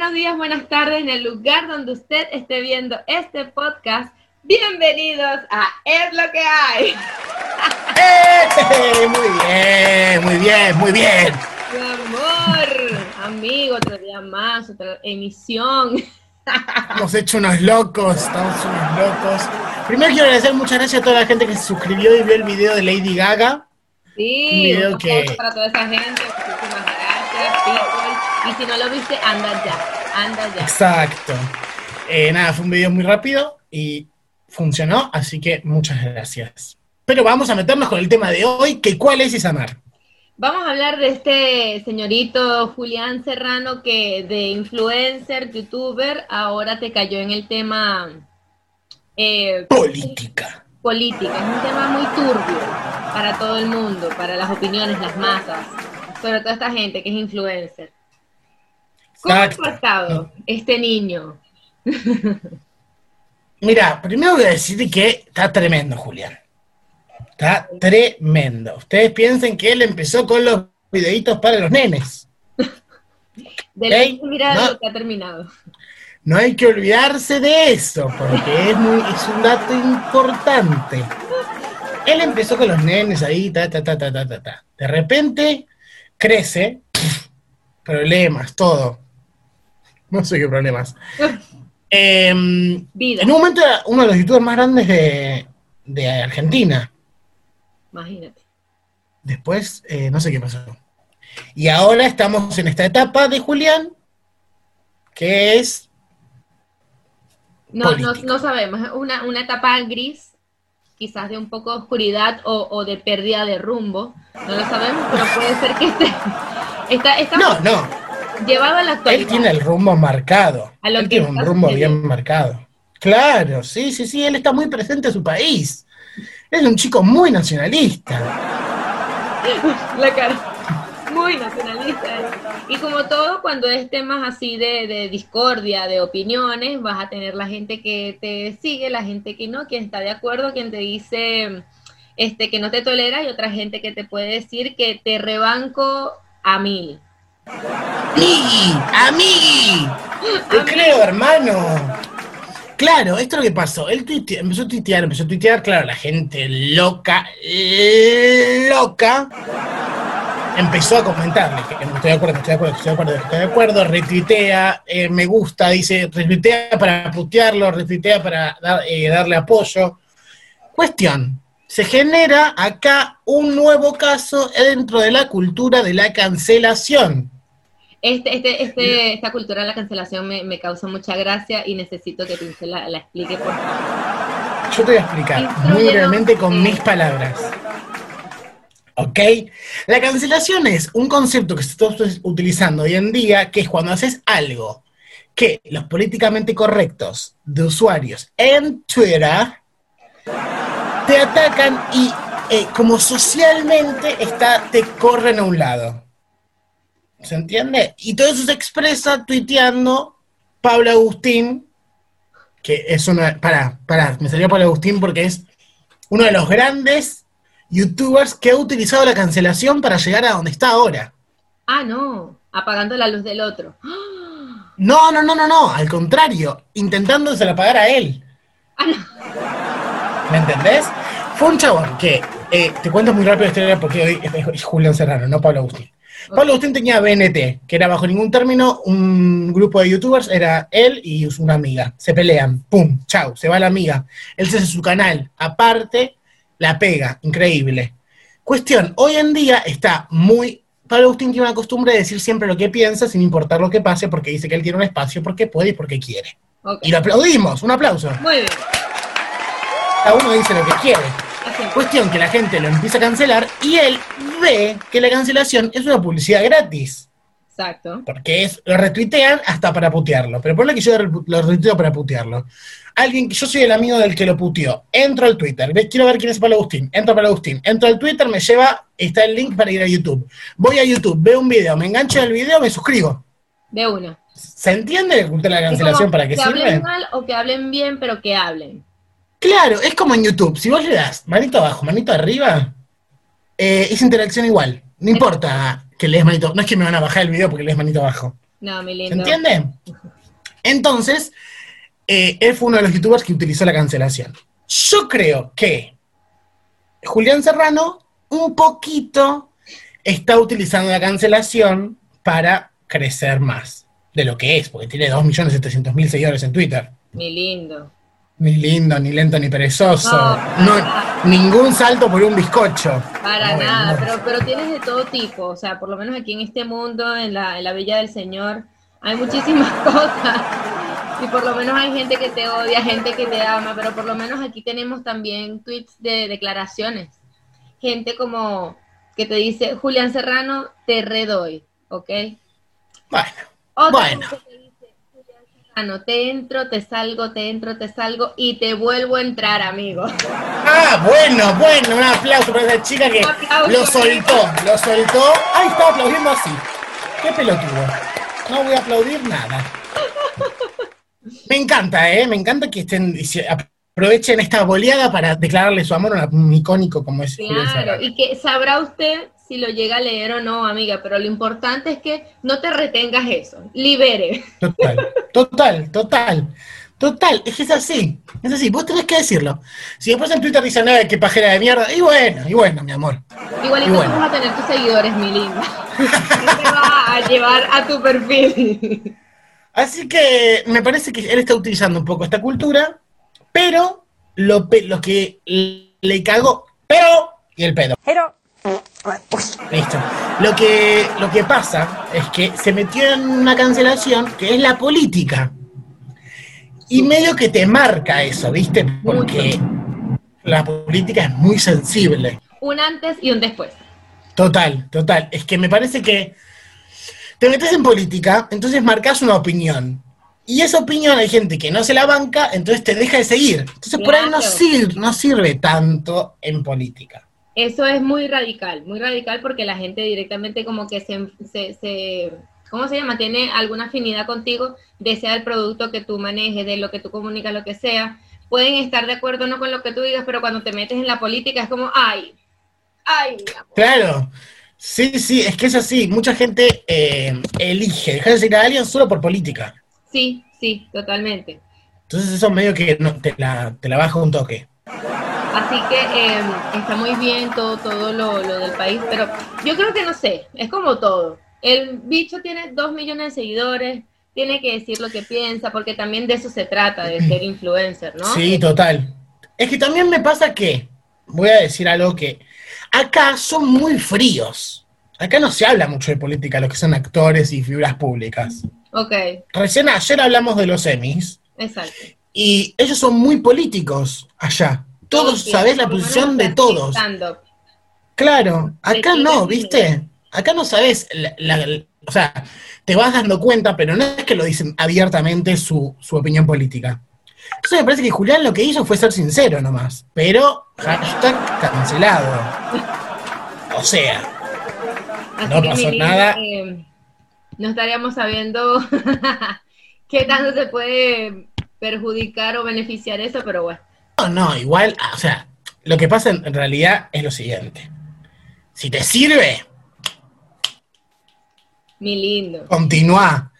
buenos días, buenas tardes en el lugar donde usted esté viendo este podcast. Bienvenidos a Es lo que hay. ¡Eh! Muy bien, muy bien, muy bien. Mi amor, amigo, otro día más, otra emisión. Hemos hecho unos locos, estamos unos locos. Primero quiero agradecer muchas gracias a toda la gente que se suscribió y vio el video de Lady Gaga. Sí, Un video que- para toda esa gente. Y si no lo viste, anda ya, anda ya. Exacto. Eh, nada, fue un video muy rápido y funcionó, así que muchas gracias. Pero vamos a meternos con el tema de hoy, que cuál es Isamar. Vamos a hablar de este señorito Julián Serrano que de influencer, youtuber, ahora te cayó en el tema eh, Política. política. Es un tema muy turbio para todo el mundo, para las opiniones, las masas, sobre toda esta gente que es influencer. ¿Cómo ha estado este niño? Mira, primero voy a decir que está tremendo, Julián. Está tremendo. Ustedes piensen que él empezó con los videitos para los nenes. De Ey, lo que mira no. lo que ha terminado. No hay que olvidarse de eso, porque es, muy, es un dato importante. Él empezó con los nenes ahí, ta, ta, ta, ta, ta, ta. De repente crece, problemas, todo. No sé qué problemas. Em, Vida, en un momento era uno de los youtubers más grandes de, de Argentina. imagínate. Después, eh, no sé qué pasó. Y ahora estamos en esta etapa de Julián, que es No, no, no sabemos, una, una etapa gris, quizás de un poco de oscuridad o, o de pérdida de rumbo. No lo sabemos, pero puede ser que esté, está, está No, no, llevado a la él actualidad. tiene el rumbo marcado. A lo Él que tiene un rumbo bien marcado. Claro, sí, sí, sí, él está muy presente en su país. Es un chico muy nacionalista. La cara. Muy nacionalista. Y como todo, cuando es temas así de, de discordia, de opiniones, vas a tener la gente que te sigue, la gente que no, quien está de acuerdo, quien te dice este que no te tolera y otra gente que te puede decir que te rebanco a mil. ¡Amigui! ¡Amigui! Te creo, hermano. Claro, esto es lo que pasó. Él tuite- empezó a tuitear, empezó a tuitear, claro, la gente loca, loca, empezó a comentarle que estoy de acuerdo, estoy de acuerdo, estoy de acuerdo, que estoy de acuerdo, retuitea, eh, me gusta, dice, retuitea para putearlo, retuitea para dar- eh, darle apoyo. Cuestión, se genera acá un nuevo caso dentro de la cultura de la cancelación. Este, este, este, esta cultura de la cancelación me, me causa mucha gracia y necesito que Pince la, la explique, por favor. Yo te voy a explicar muy brevemente con eh. mis palabras. ¿Ok? La cancelación es un concepto que se está utilizando hoy en día, que es cuando haces algo que los políticamente correctos de usuarios en Twitter te atacan y eh, como socialmente está, te corren a un lado. ¿Se entiende? Y todo eso se expresa tuiteando Pablo Agustín, que es una. Pará, pará, me salió Pablo Agustín porque es uno de los grandes youtubers que ha utilizado la cancelación para llegar a donde está ahora. Ah, no, apagando la luz del otro. No, no, no, no, no, al contrario, intentándosela pagar a él. Ah, no. ¿Me entendés? Fue un chabón que, eh, te cuento muy rápido la historia porque hoy es, Julián Serrano, no Pablo Agustín. Pablo Agustín tenía BNT, que era bajo ningún término un grupo de youtubers, era él y una amiga. Se pelean, pum, chau, se va la amiga. Él se hace su canal, aparte, la pega, increíble. Cuestión, hoy en día está muy... Pablo Agustín tiene una costumbre de decir siempre lo que piensa sin importar lo que pase porque dice que él tiene un espacio porque puede y porque quiere. Y lo aplaudimos, un aplauso. Muy bien. Cada uno dice lo que quiere. Cuestión que la gente lo empieza a cancelar y él ve que la cancelación es una publicidad gratis. Exacto. Porque es, lo retuitean hasta para putearlo. Pero ponle que yo lo retuiteo para putearlo. Alguien que yo soy el amigo del que lo puteó. Entro al Twitter, quiero ver quién es Pablo Agustín. Entro a Pablo Agustín. Entro al Twitter, me lleva, está el link para ir a YouTube. Voy a YouTube, veo un video, me engancho en el video, me suscribo. De una. ¿Se entiende la cancelación para qué que sirve? hablen mal o que hablen bien, pero que hablen. Claro, es como en YouTube. Si vos le das manito abajo, manito arriba, eh, es interacción igual. No importa que lees manito. No es que me van a bajar el video porque lees manito abajo. No, mi lindo. ¿Se entiende? Entonces, eh, él fue uno de los youtubers que utilizó la cancelación. Yo creo que Julián Serrano un poquito está utilizando la cancelación para crecer más de lo que es, porque tiene 2.700.000 seguidores en Twitter. Mi lindo. Ni lindo, ni lento, ni perezoso. No, No, ningún salto por un bizcocho. Para nada, pero, pero tienes de todo tipo, o sea, por lo menos aquí en este mundo, en la, en la Villa del Señor, hay muchísimas cosas. Y por lo menos hay gente que te odia, gente que te ama, pero por lo menos aquí tenemos también tweets de declaraciones. Gente como que te dice, Julián Serrano, te redoy, ¿ok? Bueno, Otra Bueno. Que te entro, te salgo, te entro, te salgo y te vuelvo a entrar, amigo. Ah, bueno, bueno, un aplauso para esa chica que lo soltó, lo soltó. Ay, estaba aplaudiendo así. Qué pelotudo. No voy a aplaudir nada. Me encanta, ¿eh? Me encanta que estén aprovechen esta boleada para declararle su amor a un icónico como es Claro, y que sabrá usted si lo llega a leer o no, amiga, pero lo importante es que no te retengas eso, libere. Total, total, total. Total, es que es así, es así, vos tenés que decirlo. Si después en Twitter dicen, "Ay, qué pajera de mierda, y bueno, y bueno, mi amor. Igualito Y bueno. vas a tener tus seguidores, mi linda. ¿Qué te va a llevar a tu perfil? Así que me parece que él está utilizando un poco esta cultura, pero lo, que le cagó, pero y el pedo. Pero. Listo. Lo que, lo que pasa es que se metió en una cancelación que es la política. Y medio que te marca eso, ¿viste? Porque la política es muy sensible. Un antes y un después. Total, total. Es que me parece que te metes en política, entonces marcas una opinión. Y esa opinión hay gente que no se la banca, entonces te deja de seguir. Entonces por ahí no sirve, no sirve tanto en política. Eso es muy radical, muy radical porque la gente directamente como que se, se, se- ¿cómo se llama? Tiene alguna afinidad contigo, desea el producto que tú manejes, de lo que tú comunicas, lo que sea. Pueden estar de acuerdo o no con lo que tú digas, pero cuando te metes en la política es como, ay, ay, mi amor". Claro. Sí, sí, es que es así. Mucha gente eh, elige dejar de seguir a alguien solo por política. Sí, sí, totalmente. Entonces eso medio que no, te, la, te la baja un toque. Así que eh, está muy bien todo, todo lo, lo del país, pero yo creo que no sé, es como todo. El bicho tiene dos millones de seguidores, tiene que decir lo que piensa, porque también de eso se trata, de ser influencer, ¿no? Sí, total. Es que también me pasa que, voy a decir algo que acá son muy fríos. Acá no se habla mucho de política, los que son actores y figuras públicas. Ok, Recién ayer hablamos de los Emmys exacto. y ellos son muy políticos allá. Todos, Sí, sabés la posición de todos. Claro, acá no. ¿viste? Acá no la- la- o sea, te vas dando cuenta, pero no es que lo dicen abiertamente su, su opinión política. Entonces me parece que Julián lo que hizo fue ser sincero nomás, pero hashtag cancelado. O sea, Así No que, pasó nada. eh, no estaríamos sabiendo qué tanto se puede perjudicar o beneficiar eso, pero bueno. no, no, igual, ah, o sea, lo que pasa en realidad es lo siguiente. Si te sirve, Mi lindo. continúa.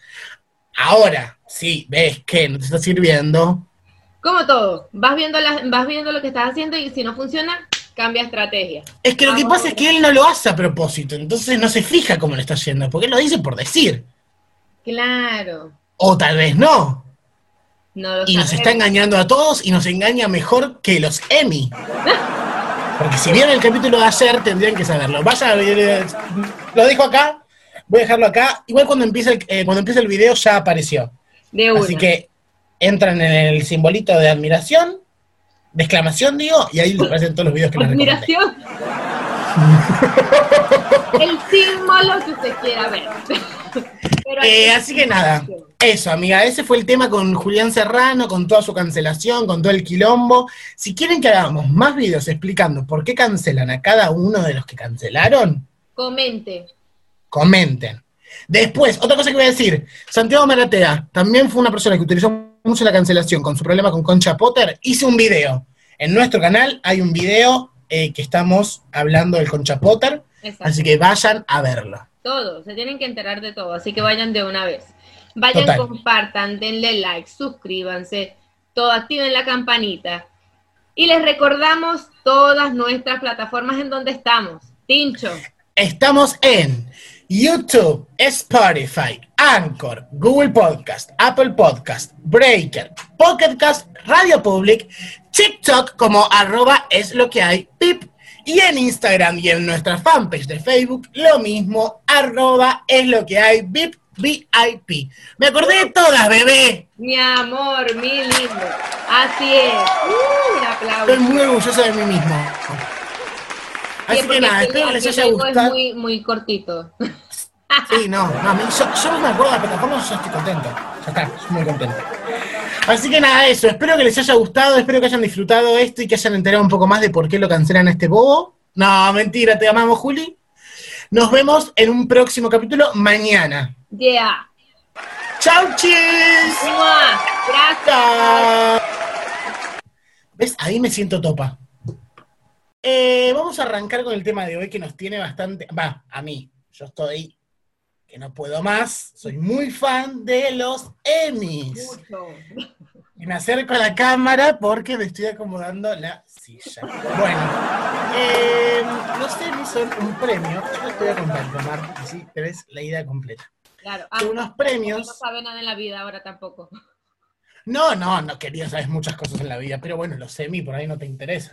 Ahora, si ves que no te está sirviendo, Como todo, vas viendo, la- vas viendo lo que estás haciendo y si no funciona, cambia estrategia. Es que lo que pasa es que él no lo hace a propósito, entonces no se fija cómo le está yendo, porque él lo dice por decir. Claro, O tal vez no. no lo Y nos está engañando a todos y nos engaña mejor que los Emmy. Porque si vieron el capítulo de ayer, tendrían que saberlo. Vaya, eh, lo dejo acá, voy a dejarlo acá. Igual cuando empieza el, eh, cuando empieza el video ya apareció. De una. Así que entran en el simbolito de admiración, de exclamación, digo, y ahí les aparecen todos los videos que les recomendé. Admiración. El símbolo que usted quiera ver. Pero Eh, así que nada, eso, amiga, ese fue el tema con Julián Serrano, con toda su cancelación, con todo el quilombo. Si quieren que hagamos más videos explicando por qué cancelan a cada uno de los que cancelaron, Comente. comenten. Después, otra cosa que voy a decir, Santiago Maratea también fue una persona que utilizó mucho la cancelación con su problema con Concha Potter. Hice un video. En nuestro canal hay un video eh, que estamos hablando del Concha Potter, Exacto. así que vayan a verlo. todo, se tienen que enterar de todo, así que vayan de una vez. Vayan, Total. compartan, denle like, suscríbanse, todo, activen la campanita. Y les recordamos todas nuestras plataformas en donde estamos. Tincho, Estamos en YouTube, Spotify, Anchor, Google Podcast, Apple Podcast, Breaker, Pocket Cast, Radio Public, TikTok como arroba es lo que hay, pip, y en Instagram y en nuestra fanpage de Facebook lo mismo, arroba es lo que hay, VIP, VIP. Me acordé de todas, bebé. mi amor, mi lindo. Así es. Uh, un aplauso. Estoy muy orgulloso de mí mismo. Sí, Así que nada, espero que les haya gustado. Es muy, muy cortito. Sí, no, no, a mí- yo, yo me acuerdo de la plataforma, yo estoy contento. Ya está, estoy muy contento. Así que nada, eso, espero que les haya gustado, espero que hayan disfrutado esto y que hayan enterado un poco más de por qué lo cancelan a este bobo. No, mentira, te amamos, Juli. Nos vemos en un próximo capítulo mañana. Yeah. ¡Chau, chis! Gracias. ¿Ves? Ahí me siento topa. Eh, vamos a arrancar con el tema de hoy que nos tiene bastante. Va, a mí. Yo estoy que no puedo más. Soy muy fan de los Emmys. Mucho. Y me acerco a la cámara porque me estoy acomodando la silla. Bueno, eh, los Emmys son un premio. Yo les voy a contar, Omar, así te ves la idea completa. Claro. Son Ah, unos no premios. sabe nada en la vida ahora tampoco. No, no, no quería saber muchas cosas en la vida, pero bueno, los Emmy por ahí no te interesa.